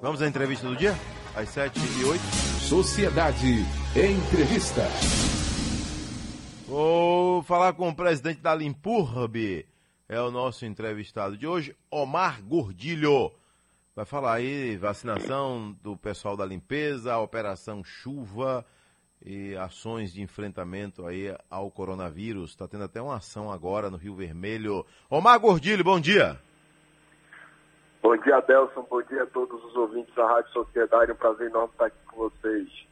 Vamos à entrevista do dia? Às 7 e 8. Sociedade Entrevista. Vou falar com o presidente da Limpurb. É o nosso entrevistado de hoje, Omar Gordilho. Vai falar aí vacinação do pessoal da limpeza, operação chuva e ações de enfrentamento aí ao coronavírus. Está tendo até uma ação agora no Rio Vermelho. Omar Gordilho, bom dia. Bom dia, Adelson. Bom dia a todos os ouvintes da Rádio Sociedade. É um prazer enorme estar aqui com vocês.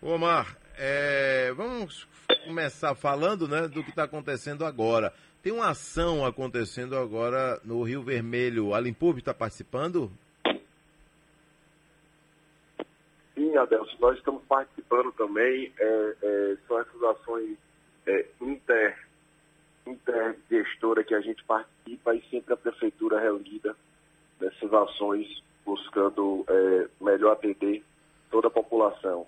Omar, é, vamos começar falando né, do que está acontecendo agora. Tem uma ação acontecendo agora no Rio Vermelho. A Limpurb está participando? Sim, Adelson, nós estamos participando também. É, é, são essas ações é, inter, intergestora que a gente participa e sempre a prefeitura reunida nessas ações buscando é, melhor atender toda a população.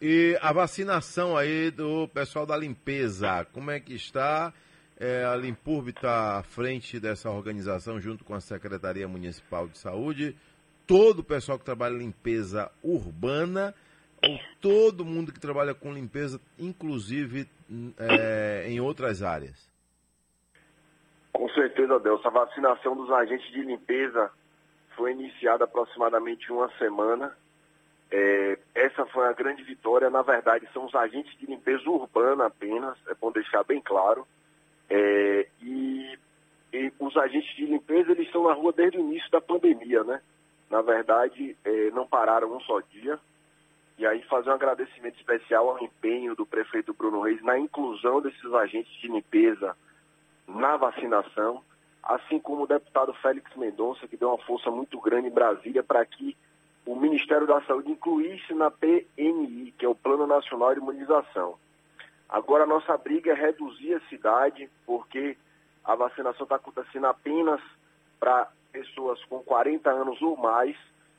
E a vacinação aí do pessoal da limpeza, como é que está? É, a Limpurb está à frente dessa organização junto com a Secretaria Municipal de Saúde. Todo o pessoal que trabalha limpeza urbana ou todo mundo que trabalha com limpeza, inclusive é, em outras áreas? Certeza, Deus. A vacinação dos agentes de limpeza foi iniciada aproximadamente uma semana. É, essa foi a grande vitória. Na verdade, são os agentes de limpeza urbana apenas, é bom deixar bem claro. É, e, e, os agentes de limpeza, eles estão na rua desde o início da pandemia, né? Na verdade, é, não pararam um só dia. E aí fazer um agradecimento especial ao empenho do prefeito Bruno Reis na inclusão desses agentes de limpeza na vacinação, assim como o deputado Félix Mendonça, que deu uma força muito grande em Brasília para que o Ministério da Saúde incluísse na PNI, que é o Plano Nacional de Imunização. Agora, nossa briga é reduzir a cidade, porque a vacinação está acontecendo apenas para pessoas com 40 anos ou mais,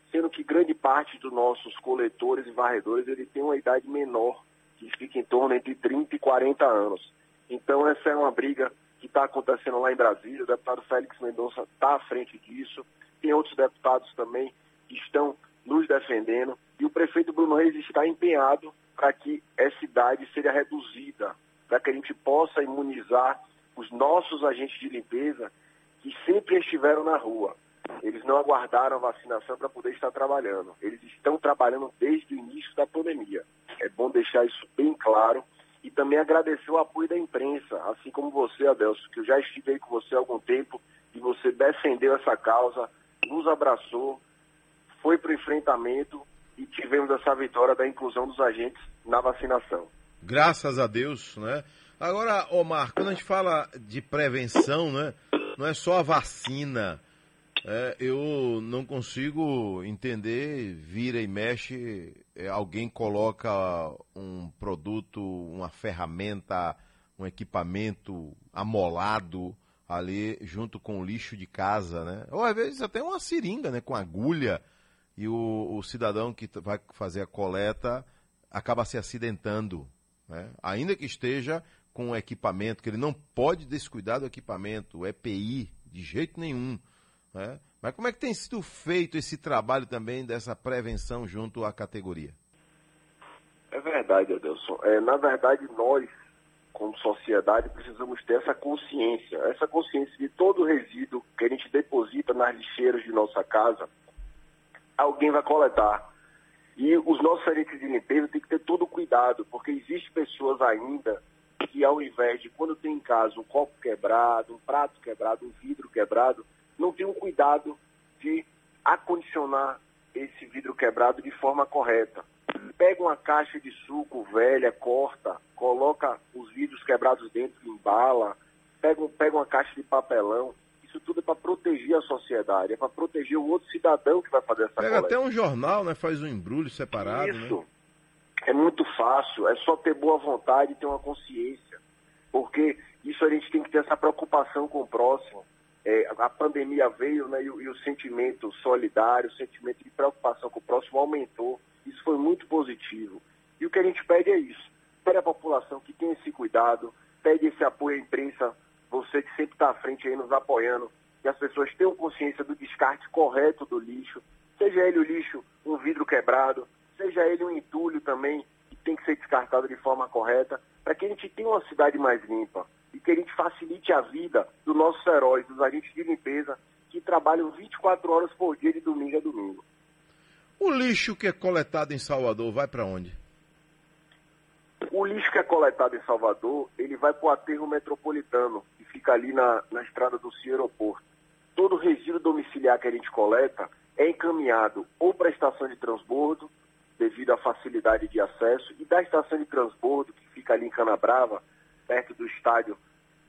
sendo que grande parte dos nossos coletores e varredores ele tem uma idade menor, que fica em torno entre 30 e 40 anos. Então, essa é uma briga que está acontecendo lá em Brasília. O deputado Félix Mendonça está à frente disso. Tem outros deputados também que estão nos defendendo. E o prefeito Bruno Reis está empenhado para que essa idade seja reduzida, para que a gente possa imunizar os nossos agentes de limpeza que sempre estiveram na rua. Eles não aguardaram a vacinação para poder estar trabalhando. Eles estão trabalhando desde o início da pandemia. É bom deixar isso bem claro e também agradecer o apoio da imprensa, assim como você, Adelso, que eu já estive com você há algum tempo e você defendeu essa causa, nos abraçou, foi para o enfrentamento e tivemos essa vitória da inclusão dos agentes na vacinação. Graças a Deus, né? Agora, Omar, quando a gente fala de prevenção, né? Não é só a vacina. É, eu não consigo entender, vira e mexe, alguém coloca um produto, uma ferramenta, um equipamento amolado ali junto com o lixo de casa, né? Ou às vezes até uma seringa, né? Com agulha e o, o cidadão que vai fazer a coleta acaba se acidentando, né? Ainda que esteja com o equipamento, que ele não pode descuidar do equipamento, o EPI, de jeito nenhum. Né? Mas como é que tem sido feito esse trabalho também dessa prevenção junto à categoria? É verdade, Adelson. É, na verdade, nós, como sociedade, precisamos ter essa consciência, essa consciência de todo resíduo que a gente deposita nas lixeiras de nossa casa, alguém vai coletar. E os nossos agentes de limpeza têm que ter todo o cuidado, porque existem pessoas ainda que, ao invés de, quando tem em casa um copo quebrado, um prato quebrado, um vidro quebrado, não tem um cuidado de acondicionar esse vidro quebrado de forma correta. Pega uma caixa de suco velha, corta, coloca os vidros quebrados dentro, embala, pega, pega uma caixa de papelão. Isso tudo é para proteger a sociedade, é para proteger o outro cidadão que vai fazer essa Pega coleta. até um jornal, né? Faz um embrulho separado. Isso. Né? É muito fácil, é só ter boa vontade e ter uma consciência. Porque isso a gente tem que ter essa preocupação com o próximo é, a pandemia veio né, e, e, o sentimento solidário, o sentimento de preocupação com o próximo aumentou. Isso foi muito positivo. E o que a gente pede é isso. Pede à população que tenha esse cuidado, pede esse apoio à imprensa, você que sempre está à frente aí nos apoiando que as pessoas tenham consciência do descarte correto do lixo, seja ele o lixo um vidro quebrado, seja ele um entulho também, que tem que ser descartado de forma correta, para que a gente tenha uma cidade mais limpa e que a gente facilite a vida dos nossos heróis, dos agentes de limpeza, que trabalham 24 horas por dia de domingo a domingo. O lixo que é coletado em Salvador vai para onde? O lixo que é coletado em Salvador, ele vai para o aterro metropolitano, que fica ali na, na estrada do Cio Aeroporto. Todo resíduo domiciliar que a gente coleta é encaminhado ou para a estação de transbordo, devido à facilidade de acesso, e da estação de transbordo, que fica ali em Canabrava, perto do estádio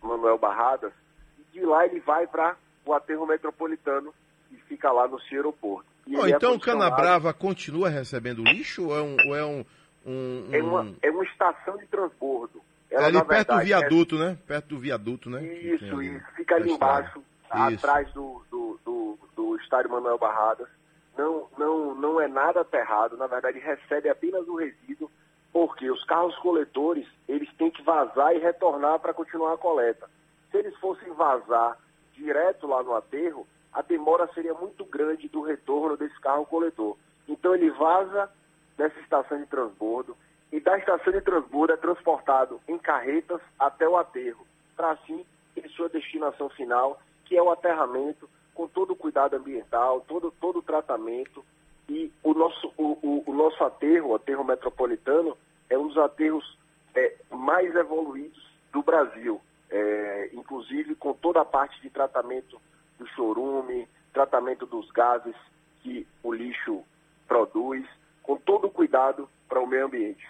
Manuel Barradas, e de lá ele vai para o aterro metropolitano, que fica lá no Aeroporto. Oh, então é Canabrava continua recebendo lixo ou é um, ou é um um, um... É, uma, é uma estação de transbordo. Ela, é ali perto verdade, do viaduto, é... né? Perto do viaduto, né? Isso, isso. Fica ali embaixo, isso. atrás do, do, do, do estádio Manuel Barradas. Não, não, não é nada aterrado, na verdade recebe apenas o resíduo, porque os carros coletores, eles têm que vazar e retornar para continuar a coleta. Se eles fossem vazar direto lá no aterro, a demora seria muito grande do retorno desse carro coletor. Então ele vaza dessa estação de transbordo e da estação de transbordo é transportado em carretas até o aterro, para assim ter sua destinação final, que é o aterramento, com todo o cuidado ambiental, todo, todo o tratamento. E o nosso, o, o, o nosso aterro, o aterro metropolitano, é um dos aterros é, mais evoluídos do Brasil, é, inclusive com toda a parte de tratamento do chorume, tratamento dos gases que o lixo produz, com todo o cuidado para o meio ambiente.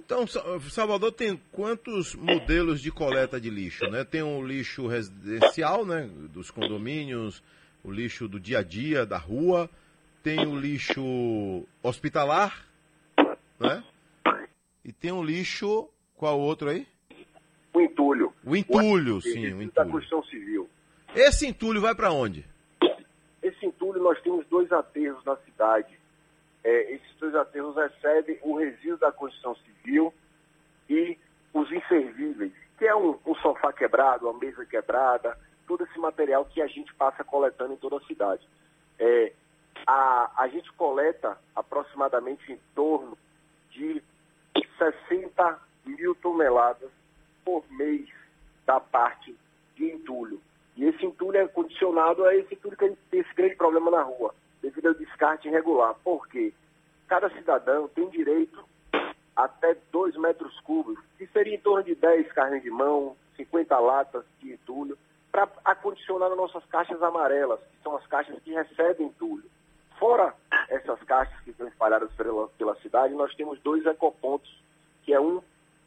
Então, Salvador tem quantos modelos de coleta de lixo? Né? Tem o lixo residencial, né, dos condomínios, o lixo do dia a dia, da rua, tem o lixo hospitalar, né? E tem o lixo, qual outro aí? O entulho. O entulho, o sim, o entulho. Da construção civil. Esse entulho vai para onde? Esse entulho nós temos dois aterros na cidade é, esses dois aterros recebem o resíduo da construção civil e os inservíveis, que é um, um sofá quebrado, uma mesa quebrada, todo esse material que a gente passa coletando em toda a cidade. É, a, a gente coleta aproximadamente em torno de 60 mil toneladas por mês da parte de entulho. E esse entulho é condicionado a esse entulho que a gente tem esse grande problema na rua devido ao descarte irregular. Por quê? Cada cidadão tem direito até 2 metros cúbicos, que seria em torno de 10 carnes de mão, 50 latas de entulho, para acondicionar nossas caixas amarelas, que são as caixas que recebem entulho. Fora essas caixas que estão espalhadas pela, pela cidade, nós temos dois ecopontos, que é um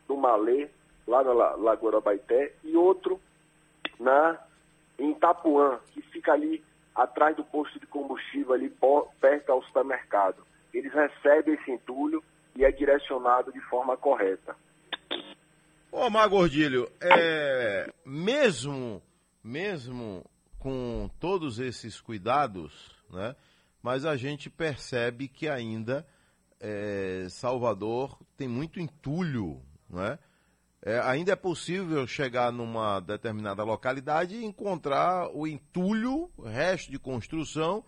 no Malê, lá na Lagoa Baité, e outro na, em Itapuã, que fica ali atrás do posto de combustível, ali perto ao supermercado. Eles recebem esse entulho e é direcionado de forma correta. Ô, Mar Gordilho, é, mesmo, mesmo com todos esses cuidados, né, mas a gente percebe que ainda é, Salvador tem muito entulho, né? é, ainda é possível chegar numa determinada localidade e encontrar o entulho, o resto de construção,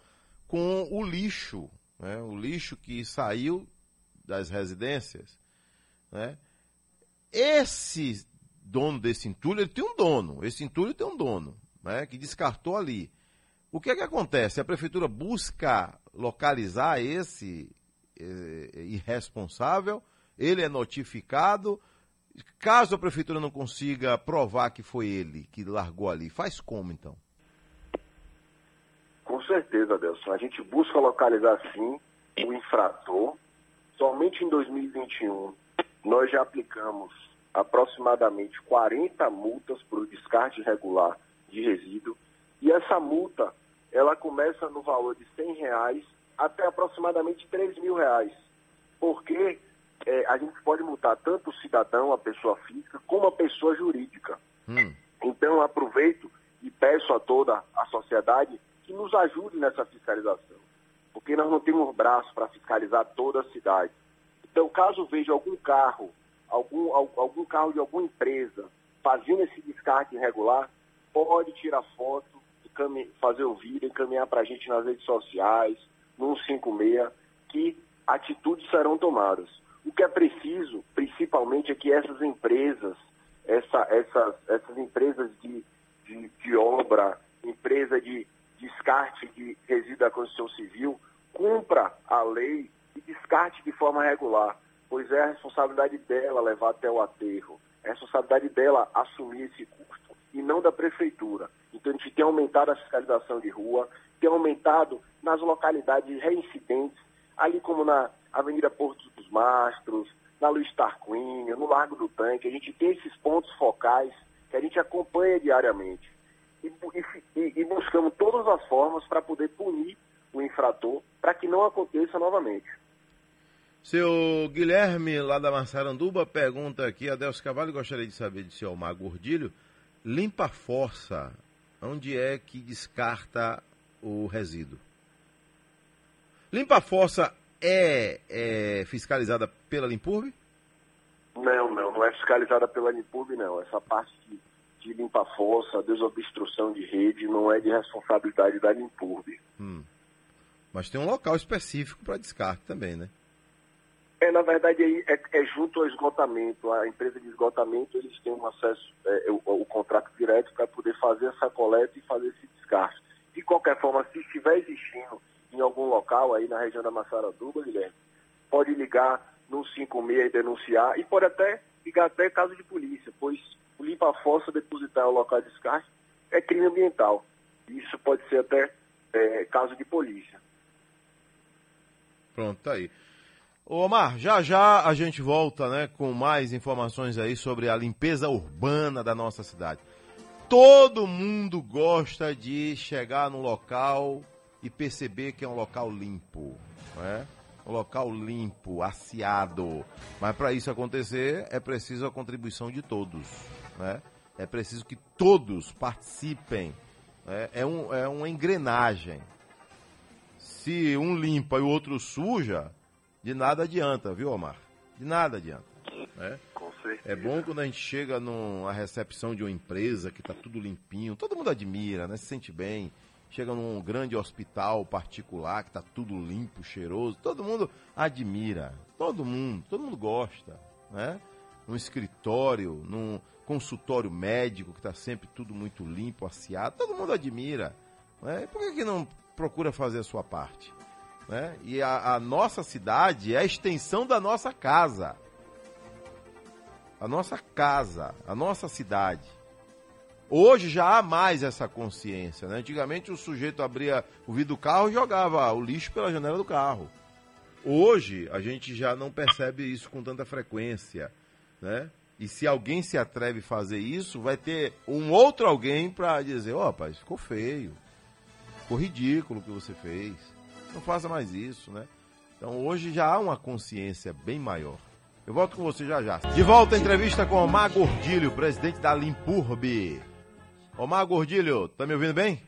com o lixo, né? o lixo que saiu das residências. Né? Esse dono desse entulho, ele tem um dono, esse entulho tem um dono, né? que descartou ali. O que é que acontece? A prefeitura busca localizar esse é, irresponsável, ele é notificado, Caso a prefeitura não consiga provar que foi ele que largou ali, faz como então? Com certeza, Adelson. A gente busca localizar sim o infrator. Somente em 2021 nós já aplicamos aproximadamente 40 multas por descarte irregular de resíduo. E essa multa, ela começa no valor de 100 reais até aproximadamente 3 mil reais. Porque é, a gente pode multar tanto o cidadão, a pessoa física, como a pessoa jurídica. Hum. Então, aproveito e peço a toda a sociedade que nos ajude nessa fiscalização, porque nós não temos braço para fiscalizar toda a cidade. Então, caso veja algum carro, algum, algum carro de alguma empresa fazendo esse descarte irregular, pode tirar foto fazer o vídeo, encaminhar para a gente nas redes sociais, no 156, que atitudes serão tomadas. O que é preciso, principalmente, é que essas empresas, essa, essas, essas empresas de, de, de obra, empresa de descarte de resíduo da construção civil, cumpra a lei e descarte de forma regular, pois é a responsabilidade dela levar até o aterro, é a responsabilidade dela assumir esse custo e não da prefeitura. Tem aumentado a fiscalização de rua, tem aumentado nas localidades reincidentes, ali como na Avenida Porto dos Mastros, na Luiz Tarquínio, no Largo do Tanque, a gente tem esses pontos focais que a gente acompanha diariamente. E, e, e buscamos todas as formas para poder punir o infrator para que não aconteça novamente. Seu Guilherme, lá da Massaranduba, pergunta aqui, Adelso Cavalho, gostaria de saber de seu Omar Gordilho, limpa força, onde é que descarta o resíduo? Limpa força é, é fiscalizada pela Limpurbe? Não, não, não é fiscalizada pela Limpurbe, não. Essa parte de, de limpa força, desobstrução de rede, não é de responsabilidade da Limpurbe. Hum. Mas tem um local específico para descarte também, né? É, na verdade, é, é, junto ao esgotamento. A empresa de esgotamento, eles têm um acesso, é, o, o, contrato direto para poder fazer essa coleta e fazer esse descarte. De qualquer forma, se estiver existindo em algum local aí na região da Massaraduba, Guilherme, pode ligar no 56 e denunciar, e pode até ligar até caso de polícia, pois o limpa-fossa depositar o local de descarte é crime ambiental. Isso pode ser até é, caso de polícia. Pronto, tá aí. Ô Omar, já já a gente volta né, com mais informações aí sobre a limpeza urbana da nossa cidade. Todo mundo gosta de chegar no local e perceber que é um local limpo, né? Um local limpo, aciado. Mas para isso acontecer é preciso a contribuição de todos, né? É preciso que todos participem. Né? É, um, é uma engrenagem. Se um limpa e o outro suja, de nada adianta, viu, Omar? De nada adianta. Né? É bom quando a gente chega numa recepção de uma empresa que está tudo limpinho, todo mundo admira, né? Se sente bem. Chega num grande hospital particular que está tudo limpo, cheiroso, todo mundo admira, todo mundo, todo mundo gosta, né? Num escritório, num consultório médico que está sempre tudo muito limpo, aciado, todo mundo admira. Né? Por que, que não procura fazer a sua parte? Né? E a, a nossa cidade é a extensão da nossa casa. A nossa casa, a nossa cidade. Hoje já há mais essa consciência. Né? Antigamente o sujeito abria o vidro do carro e jogava o lixo pela janela do carro. Hoje a gente já não percebe isso com tanta frequência. Né? E se alguém se atreve a fazer isso, vai ter um outro alguém para dizer: ó, oh, rapaz, ficou feio. Ficou ridículo o que você fez. Não faça mais isso, né? Então hoje já há uma consciência bem maior. Eu volto com você já já. De volta à entrevista com Omar Gordilho, presidente da Limpurbe. Omar Gordilho, tá me ouvindo bem?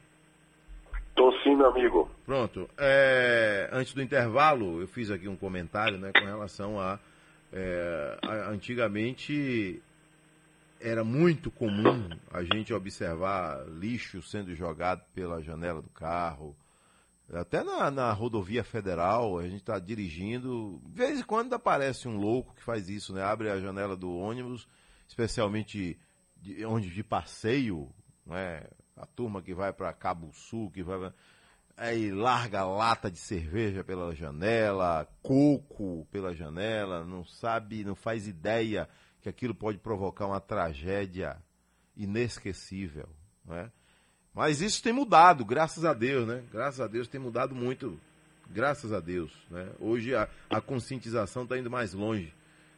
Tô sim, meu amigo. Pronto. É, antes do intervalo, eu fiz aqui um comentário né, com relação a, é, a. Antigamente era muito comum a gente observar lixo sendo jogado pela janela do carro, até na, na rodovia federal, a gente está dirigindo, de vez em quando aparece um louco que faz isso, né? Abre a janela do ônibus, especialmente de, onde de passeio, né? A turma que vai para Cabo Sul, que vai aí larga lata de cerveja pela janela, coco pela janela, não sabe, não faz ideia que aquilo pode provocar uma tragédia inesquecível, né? Mas isso tem mudado, graças a Deus, né? Graças a Deus tem mudado muito, graças a Deus. Né? Hoje a, a conscientização está indo mais longe.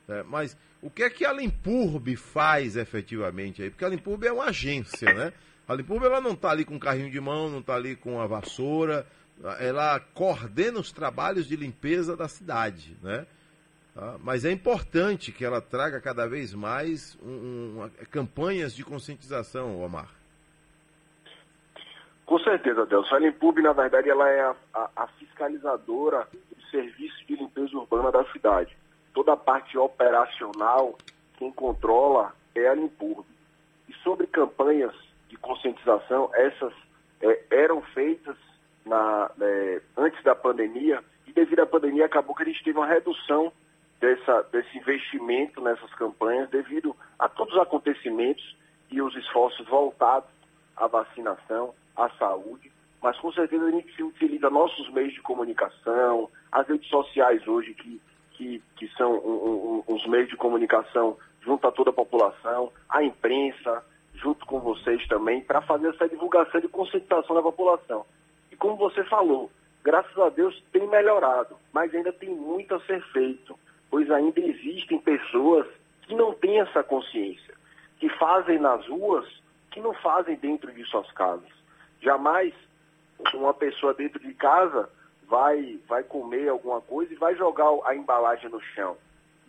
Né? Mas o que é que a Limpurbe faz efetivamente aí? Porque a Limpurbe é uma agência, né? A Limpurbe ela não está ali com carrinho de mão, não está ali com a vassoura, ela coordena os trabalhos de limpeza da cidade, né? Tá? Mas é importante que ela traga cada vez mais um, um, campanhas de conscientização, Omar. Com certeza, Delcio. A Limpub, na verdade, ela é a, a, a, fiscalizadora do serviço de limpeza urbana da cidade. Toda a parte operacional, quem controla é a Limpub. E sobre campanhas de conscientização, essas é, eram feitas na, é, antes da pandemia e devido à pandemia acabou que a gente teve uma redução dessa, desse investimento nessas campanhas devido a todos os acontecimentos e os esforços voltados à vacinação, à saúde, mas com certeza a gente utiliza nossos meios de comunicação, as redes sociais hoje, que, que, que são um, um, os meios de comunicação junto a toda a população, a imprensa, junto com vocês também, para fazer essa divulgação de conscientização da população. E como você falou, graças a Deus tem melhorado, mas ainda tem muito a ser feito, pois ainda existem pessoas que não têm essa consciência, que fazem nas ruas, que não fazem dentro de suas casas. Jamais uma pessoa dentro de casa vai, vai comer alguma coisa e vai jogar a embalagem no chão.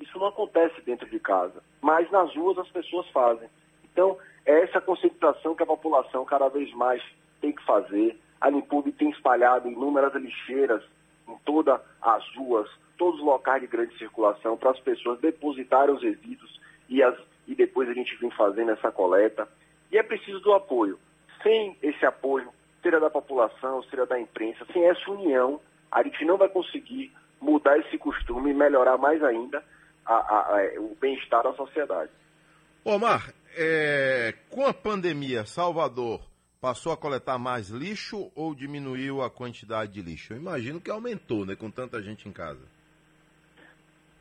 Isso não acontece dentro de casa, mas nas ruas as pessoas fazem. Então, é essa conscientização que a população cada vez mais tem que fazer. A Limpub tem espalhado inúmeras lixeiras em todas as ruas, todos os locais de grande circulação, para as pessoas depositarem os resíduos e, as, e depois a gente vem fazendo essa coleta. E é preciso do apoio. Sem esse apoio, seja da população, seja da imprensa, sem essa união, a gente não vai conseguir mudar esse costume e melhorar mais ainda a, a, a, o bem-estar da sociedade. Omar, é, com a pandemia, Salvador passou a coletar mais lixo ou diminuiu a quantidade de lixo? Eu imagino que aumentou, né, com tanta gente em casa.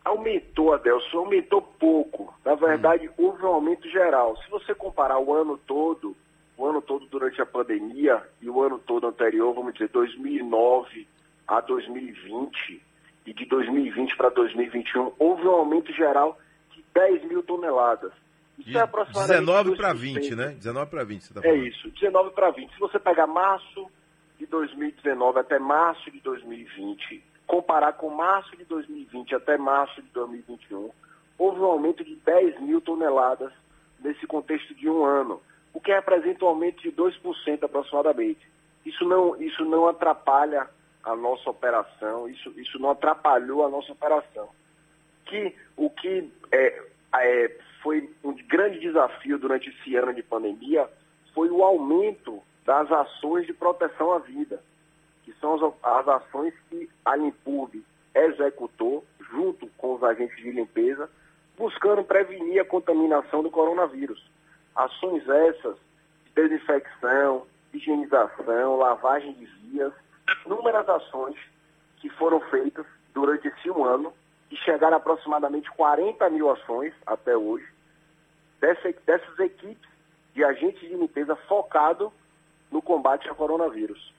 Aumentou, Adelson, aumentou pouco. Na verdade, hum. houve um aumento geral. Se você comparar o ano todo, o ano todo durante a pandemia e o ano todo anterior, vamos dizer, 2009 a 2020 e de 2020 para 2021, houve um aumento geral de 10 mil toneladas. Isso de é aproximadamente 19 para 20, né? 19 para 20, você está falando. É isso, 19 para 20. Se você pegar março de 2019 até março de 2020, comparar com março de 2020 até março de 2021, houve um aumento de 10 mil toneladas nesse contexto de um ano, o que representa um aumento de 2% aproximadamente. Isso não, isso não atrapalha a nossa operação, isso, isso não atrapalhou a nossa operação. Que, o que é, é, foi um grande desafio durante esse ano de pandemia foi o aumento das ações de proteção à vida, que são as, as ações que a Limpurb executou junto com os agentes de limpeza, buscando prevenir a contaminação do coronavírus. Ações essas de desinfecção, higienização, lavagem de vias, inúmeras ações que foram feitas durante esse um ano e chegaram a aproximadamente 40 mil ações até hoje, dessa, dessas equipes de agentes de limpeza focado no combate ao coronavírus.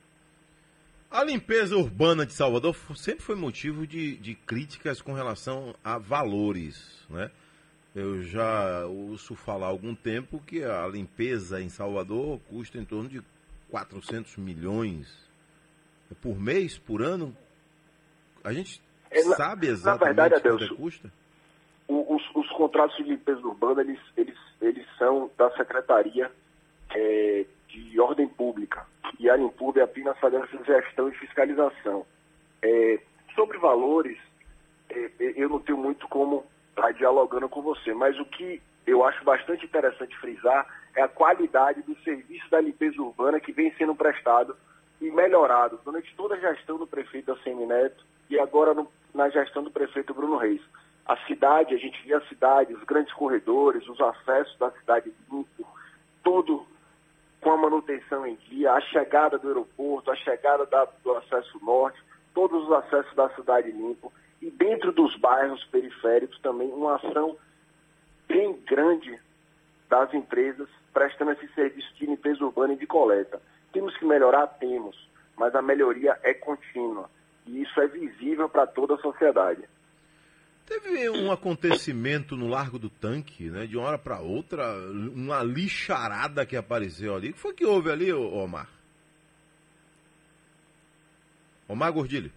A limpeza urbana de Salvador sempre foi motivo de, de críticas com relação a valores, né? Eu já ouço falar há algum tempo que a limpeza em Salvador custa em torno de 400 milhões por mês, por ano? A gente é, sabe exatamente na verdade, quanto é custa? Os, os, contratos de limpeza urbana, eles, eles, eles são da Secretaria é, de Ordem Pública. E a Limpub é apenas fazendo essa gestão e fiscalização. É, sobre valores, é, eu não tenho muito como estar dialogando com você, mas o que eu acho bastante interessante frisar é a qualidade do serviço da limpeza urbana que vem sendo prestado e melhorado durante toda a gestão do prefeito Assemi Neto e agora no, na gestão do prefeito Bruno Reis. A cidade, a gente vê a cidade, os grandes corredores, os acessos da cidade limpo, todo com a manutenção em dia, a chegada do aeroporto, a chegada da, do acesso norte, todos os acessos da cidade limpo e dentro dos bairros periféricos também uma ação bem grande das empresas prestando esse serviço de limpeza urbana e de coleta. Temos que melhorar? Temos, mas a melhoria é contínua e isso é visível para toda a sociedade. Teve um acontecimento no Largo do Tanque, né? De uma hora para outra, uma lixarada que apareceu ali. O que foi que houve ali, Omar? Omar Gordilho.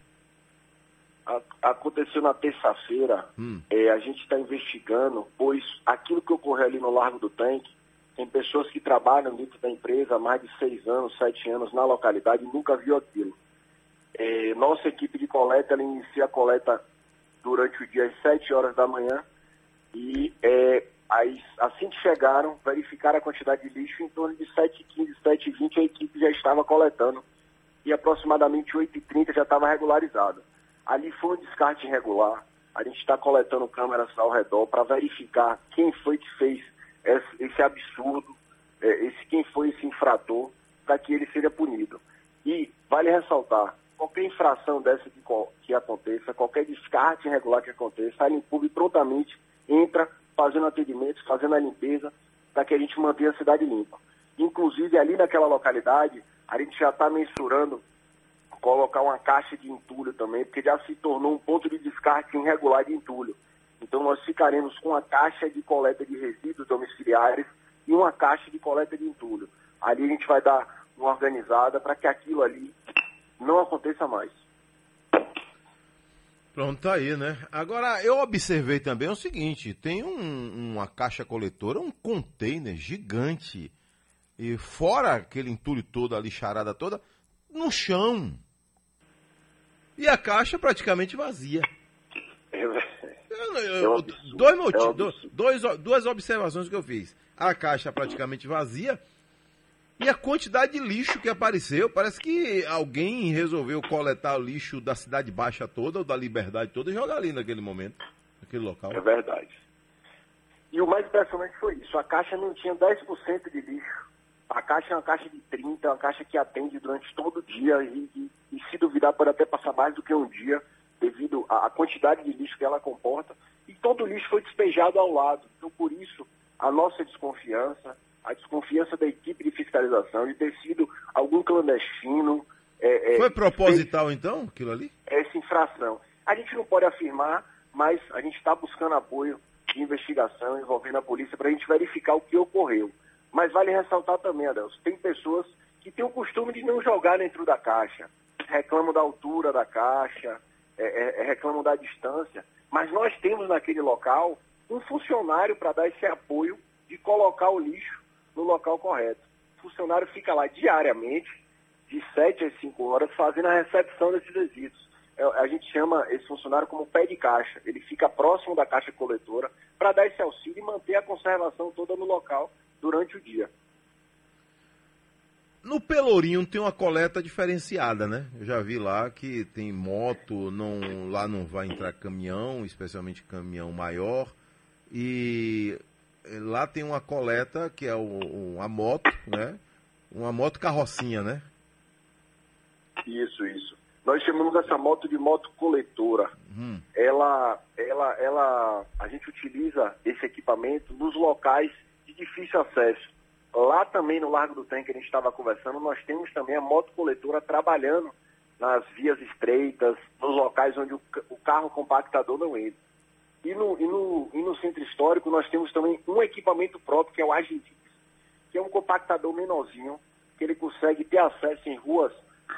Aconteceu na terça-feira. Hum. É, a gente está investigando, pois aquilo que ocorreu ali no Largo do Tanque tem pessoas que trabalham dentro da empresa há mais de seis anos, sete anos na localidade e nunca viu aquilo. É, nossa equipe de coleta, ela inicia a coleta durante o dia às sete horas da manhã e é, assim que chegaram, verificaram a quantidade de lixo, em torno de 7h15, 7h20 a equipe já estava coletando e aproximadamente 8h30 já estava regularizado. Ali foi um descarte irregular, a gente está coletando câmeras ao redor para verificar quem foi que fez esse, esse absurdo, é, esse, quem foi esse infrator, para que ele seja punido. E vale ressaltar, qualquer infração dessa que, que aconteça, qualquer descarte irregular que aconteça, a Limpub prontamente entra fazendo atendimentos, fazendo a limpeza, para que a gente mantenha a cidade limpa. Inclusive, ali naquela localidade, a gente já está mensurando colocar uma caixa de entulho também, porque já se tornou um ponto de descarte irregular de entulho. Então, nós ficaremos com a caixa de coleta de resíduos domiciliares e uma caixa de coleta de entulho. Ali a gente vai dar uma organizada para que aquilo ali não aconteça mais. Pronto, tá aí, né? Agora, eu observei também o seguinte: tem um, uma caixa coletora, um container gigante, e fora aquele entulho todo, a lixarada toda, no chão. E a caixa praticamente vazia. É, eu, eu, é dois motivos, dois, duas observações que eu fiz. A caixa praticamente vazia e a quantidade de lixo que apareceu, parece que alguém resolveu coletar o lixo da Cidade Baixa toda, ou da Liberdade toda, e jogar ali naquele momento, naquele local. É verdade. E o mais impressionante foi isso, a caixa não tinha 10% de lixo. A caixa é uma caixa de 30, uma caixa que atende durante todo o dia e, e, e se duvidar pode até passar mais do que um dia, devido à quantidade de lixo que ela comporta. E todo o lixo foi despejado ao lado. Então, por isso, a nossa desconfiança, a desconfiança da equipe de fiscalização de ter sido algum clandestino. É, é, Foi proposital, fez, então, aquilo ali? Essa infração. A gente não pode afirmar, mas a gente está buscando apoio de investigação envolvendo a polícia para a gente verificar o que ocorreu. Mas vale ressaltar também, Adelson, tem pessoas que têm o costume de não jogar dentro da caixa, reclamam da altura da caixa, é, é, é reclamam da distância, mas nós temos naquele local um funcionário para dar esse apoio de colocar o lixo no local correto. O funcionário fica lá diariamente, de 7 às 5 horas, fazendo a recepção desses resíduos. É, a gente chama esse funcionário como pé de caixa. Ele fica próximo da caixa coletora para dar esse auxílio e manter a conservação toda no local durante o dia. No Pelourinho tem uma coleta diferenciada, né? Eu já vi lá que tem moto, não, lá não vai entrar caminhão, especialmente caminhão maior. E lá tem uma coleta que é o, uma moto, né? Uma moto carrocinha, né? Isso, isso. Nós chamamos essa moto de moto coletora. Hum. Ela, ela, ela, a gente utiliza esse equipamento nos locais difícil acesso. Lá também no Largo do Tanque, a gente estava conversando, nós temos também a moto coletora trabalhando nas vias estreitas, nos locais onde o, o carro compactador não entra. E no, e, no, e no centro histórico nós temos também um equipamento próprio, que é o Agilix, que é um compactador menorzinho, que ele consegue ter acesso em ruas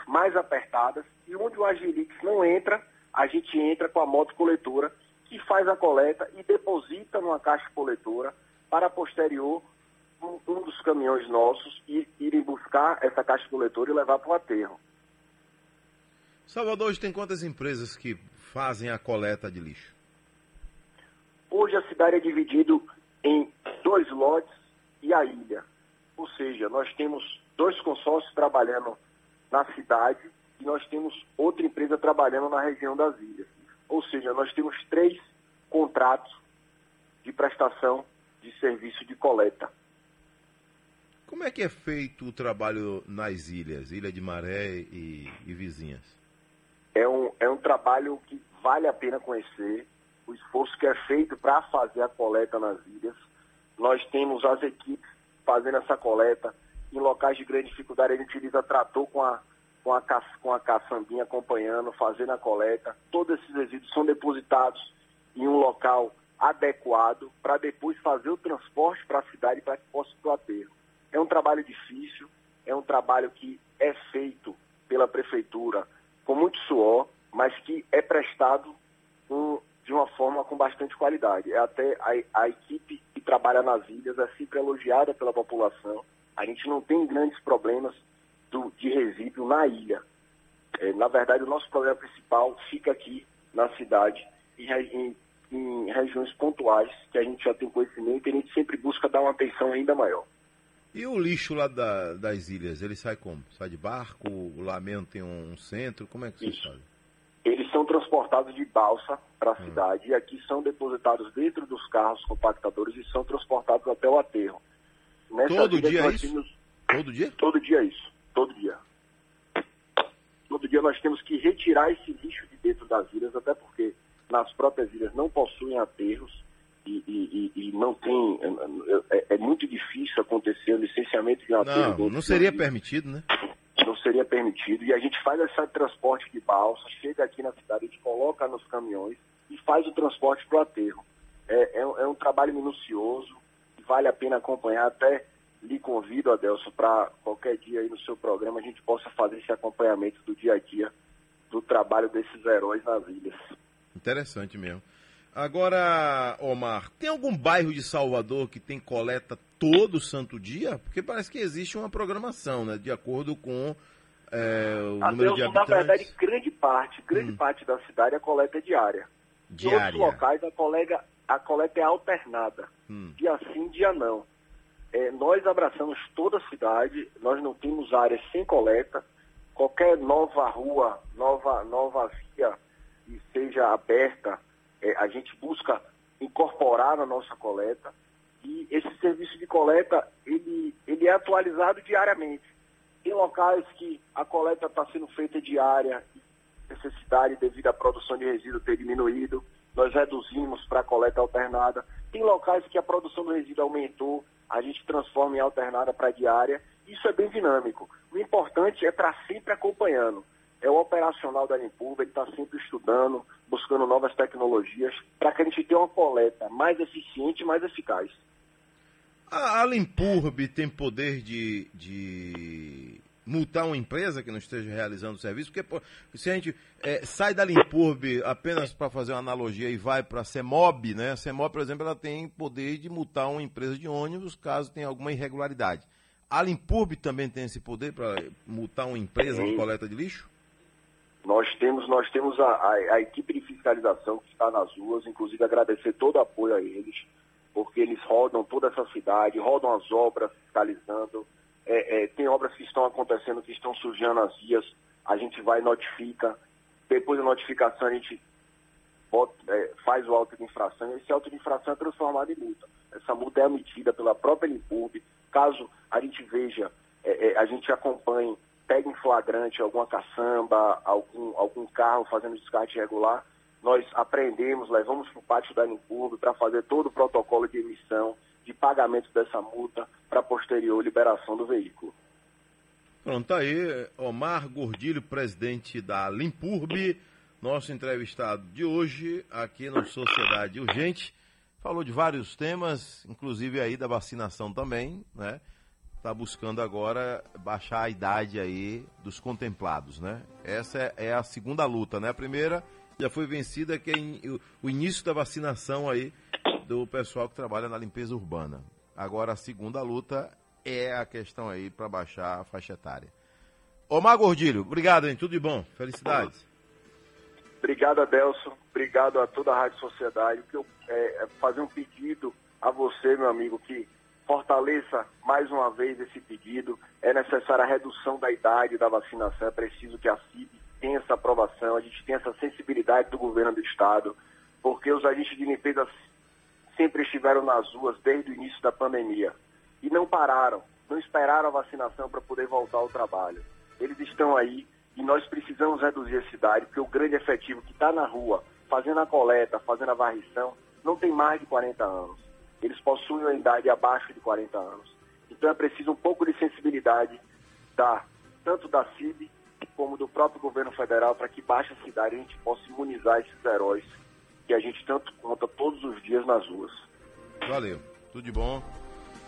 mais apertadas, e onde o Agilix não entra, a gente entra com a moto coletora, que faz a coleta e deposita numa caixa coletora, para posterior um, um dos caminhões nossos ir, irem buscar essa caixa coletora e levar para o aterro. Salvador, hoje tem quantas empresas que fazem a coleta de lixo? Hoje a cidade é dividida em dois lotes e a ilha. Ou seja, nós temos dois consórcios trabalhando na cidade e nós temos outra empresa trabalhando na região das ilhas. Ou seja, nós temos três contratos de prestação de serviço de coleta. Como é que é feito o trabalho nas ilhas, Ilha de Maré e, e vizinhas? É um, é um trabalho que vale a pena conhecer o esforço que é feito para fazer a coleta nas ilhas. Nós temos as equipes fazendo essa coleta. Em locais de grande dificuldade, a gente utiliza trator com a, com a, com a caçambinha acompanhando, fazendo a coleta. Todos esses resíduos são depositados em um local adequado para depois fazer o transporte para a cidade para que possa ir o aterro. É um trabalho difícil, é um trabalho que é feito pela prefeitura com muito suor, mas que é prestado com de uma forma com bastante qualidade. É até a, a equipe que trabalha nas ilhas é sempre elogiada pela população. A gente não tem grandes problemas do, de resíduo na ilha. É, na verdade, o nosso problema principal fica aqui na cidade, em, em, em regiões pontuais que a gente já tem conhecimento e a gente sempre busca dar uma atenção ainda maior. E o lixo lá da, das ilhas, ele sai como? Sai de barco? O Lamento tem um centro? Como é que vocês fazem? Eles são transportados de balsa para a hum. cidade e aqui são depositados dentro dos carros compactadores e são transportados até o aterro. Nessa Todo dia é isso? Temos... Todo dia? Todo dia é isso. Todo dia. Todo dia nós temos que retirar esse lixo de dentro das ilhas, até porque nas próprias ilhas não possuem aterros e, e, e não tem. É, é, é, muito difícil acontecer o licenciamento de um aterro. Não, não seria permitido, né? Não seria permitido. E a gente faz esse transporte de balsa, chega aqui na cidade, a gente coloca nos caminhões e faz o transporte para o aterro. É, é, é um trabalho minucioso, vale a pena acompanhar. Até lhe convido, Adelso, para qualquer dia aí no seu programa a gente possa fazer esse acompanhamento do dia a dia do trabalho desses heróis nas ilhas. Interessante mesmo. Agora, Omar, tem algum bairro de Salvador que tem coleta todo santo dia? Porque parece que existe uma programação, né? De acordo com é, o número de habitantes. Na verdade, grande parte, grande hum. parte da cidade a coleta é diária. Diária. Em outros locais a, colega, a coleta é alternada. Hum. Dia sim, dia não. É, nós abraçamos toda a cidade, nós não temos áreas sem coleta. Qualquer nova rua, nova, nova via que seja aberta, é, a gente busca incorporar na nossa coleta. E esse serviço de coleta, ele, ele é atualizado diariamente. Tem locais que a coleta está sendo feita diária, necessidade devido à produção de resíduo ter diminuído, nós reduzimos para a coleta alternada. Tem locais que a produção do resíduo aumentou, a gente transforma em alternada para diária. Isso é bem dinâmico. O importante é estar sempre acompanhando é o operacional da Limpurb, ele está sempre estudando, buscando novas tecnologias, para que a gente tenha uma coleta mais eficiente e mais eficaz. A, a Limpurb tem poder de, de multar uma empresa que não esteja realizando o serviço? Porque se a gente é, sai da Limpurb apenas para fazer uma analogia e vai para a CEMOB, né? A CEMOB, por exemplo, ela tem poder de multar uma empresa de ônibus caso tenha alguma irregularidade. A Limpurb também tem esse poder para multar uma empresa de coleta de lixo? Nós temos, nós temos a, a, a, equipe de fiscalização que está nas ruas, inclusive agradecer todo o apoio a eles, porque eles rodam toda essa cidade, rodam as obras fiscalizando. É, é, tem obras que estão acontecendo, que estão sujando as vias, a gente vai e notifica. Depois da notificação, a gente bota, é, faz o auto de infração esse auto de infração é transformado em multa. Essa multa é emitida pela própria Limpub. Caso a gente veja, é, é, a gente acompanhe pega em flagrante alguma caçamba, algum, algum carro fazendo descarte irregular, nós apreendemos, levamos para o pátio da Limpurbe para fazer todo o protocolo de emissão, de pagamento dessa multa, para posterior liberação do veículo. Pronto, tá aí Omar Gordilho, presidente da Limpurbe, nosso entrevistado de hoje aqui no Sociedade Urgente. Falou de vários temas, inclusive aí da vacinação também, né? Está buscando agora baixar a idade aí dos contemplados, né? Essa é, é a segunda luta, né? A primeira já foi vencida, que é o início da vacinação aí do pessoal que trabalha na limpeza urbana. Agora a segunda luta é a questão aí para baixar a faixa etária. Omar Gordilho, obrigado, hein? Tudo de bom. Felicidades. Obrigado, Adelson. Obrigado a toda a Rádio Sociedade. Eu, é, é fazer um pedido a você, meu amigo, que fortaleça mais uma vez esse pedido. É necessária a redução da idade da vacinação, é preciso que a CIB tenha essa aprovação, a gente tenha essa sensibilidade do governo do Estado, porque os agentes de limpeza sempre estiveram nas ruas desde o início da pandemia e não pararam, não esperaram a vacinação para poder voltar ao trabalho. Eles estão aí e nós precisamos reduzir a cidade, porque o grande efetivo que está na rua, fazendo a coleta, fazendo a varrição, não tem mais de 40 anos eles possuem uma idade abaixo de 40 anos. Então é preciso um pouco de sensibilidade da, tanto da CIB como do próprio governo federal para que baixe a cidade a gente possa imunizar esses heróis que a gente tanto conta todos os dias nas ruas. Valeu, tudo de bom.